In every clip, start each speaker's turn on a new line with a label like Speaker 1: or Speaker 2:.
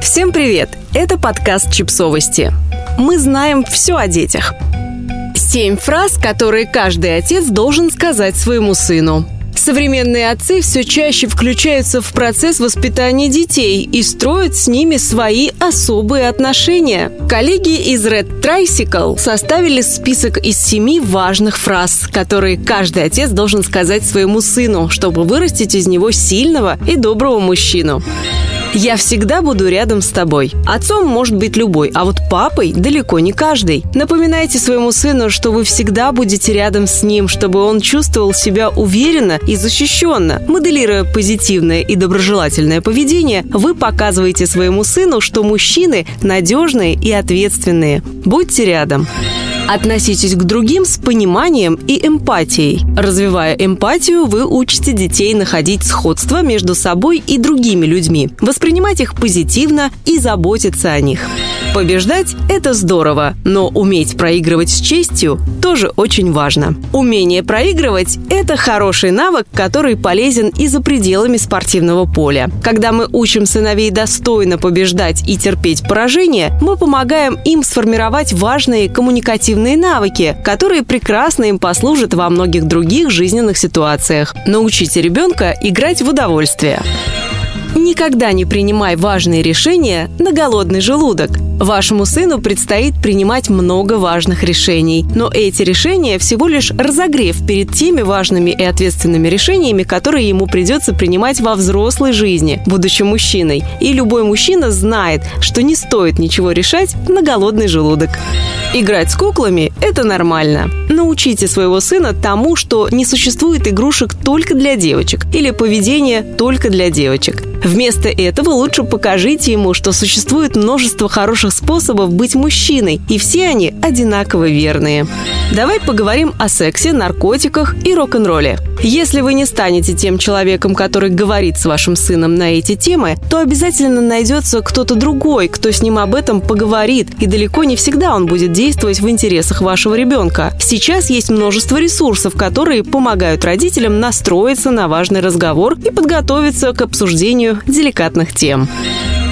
Speaker 1: Всем привет! Это подкаст «Чипсовости». Мы знаем все о детях. Семь фраз, которые каждый отец должен сказать своему сыну. Современные отцы все чаще включаются в процесс воспитания детей и строят с ними свои особые отношения. Коллеги из Red Tricycle составили список из семи важных фраз, которые каждый отец должен сказать своему сыну, чтобы вырастить из него сильного и доброго мужчину. Я всегда буду рядом с тобой. Отцом может быть любой, а вот папой далеко не каждый. Напоминайте своему сыну, что вы всегда будете рядом с ним, чтобы он чувствовал себя уверенно и защищенно. Моделируя позитивное и доброжелательное поведение, вы показываете своему сыну, что мужчины надежные и ответственные. Будьте рядом. Относитесь к другим с пониманием и эмпатией. Развивая эмпатию, вы учите детей находить сходство между собой и другими людьми, воспринимать их позитивно и заботиться о них. Побеждать – это здорово, но уметь проигрывать с честью тоже очень важно. Умение проигрывать – это хороший навык, который полезен и за пределами спортивного поля. Когда мы учим сыновей достойно побеждать и терпеть поражение, мы помогаем им сформировать важные коммуникативные навыки, которые прекрасно им послужат во многих других жизненных ситуациях. Научите ребенка играть в удовольствие. Никогда не принимай важные решения на голодный желудок. Вашему сыну предстоит принимать много важных решений, но эти решения всего лишь разогрев перед теми важными и ответственными решениями, которые ему придется принимать во взрослой жизни, будучи мужчиной. И любой мужчина знает, что не стоит ничего решать на голодный желудок. Играть с куклами – это нормально. Научите своего сына тому, что не существует игрушек только для девочек или поведения только для девочек. Вместо этого лучше покажите ему, что существует множество хороших способов быть мужчиной, и все они одинаково верные. Давай поговорим о сексе, наркотиках и рок-н-ролле. Если вы не станете тем человеком, который говорит с вашим сыном на эти темы, то обязательно найдется кто-то другой, кто с ним об этом поговорит, и далеко не всегда он будет действовать в интересах вашего ребенка. Сейчас есть множество ресурсов, которые помогают родителям настроиться на важный разговор и подготовиться к обсуждению деликатных тем.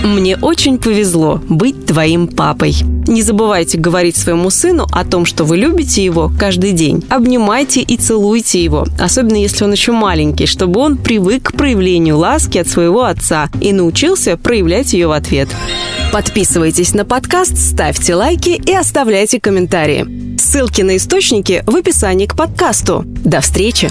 Speaker 1: Мне очень повезло быть твоим папой. Не забывайте говорить своему сыну о том, что вы любите его каждый день. Обнимайте и целуйте его, особенно если он еще маленький, чтобы он привык к проявлению ласки от своего отца и научился проявлять ее в ответ. Подписывайтесь на подкаст, ставьте лайки и оставляйте комментарии. Ссылки на источники в описании к подкасту. До встречи!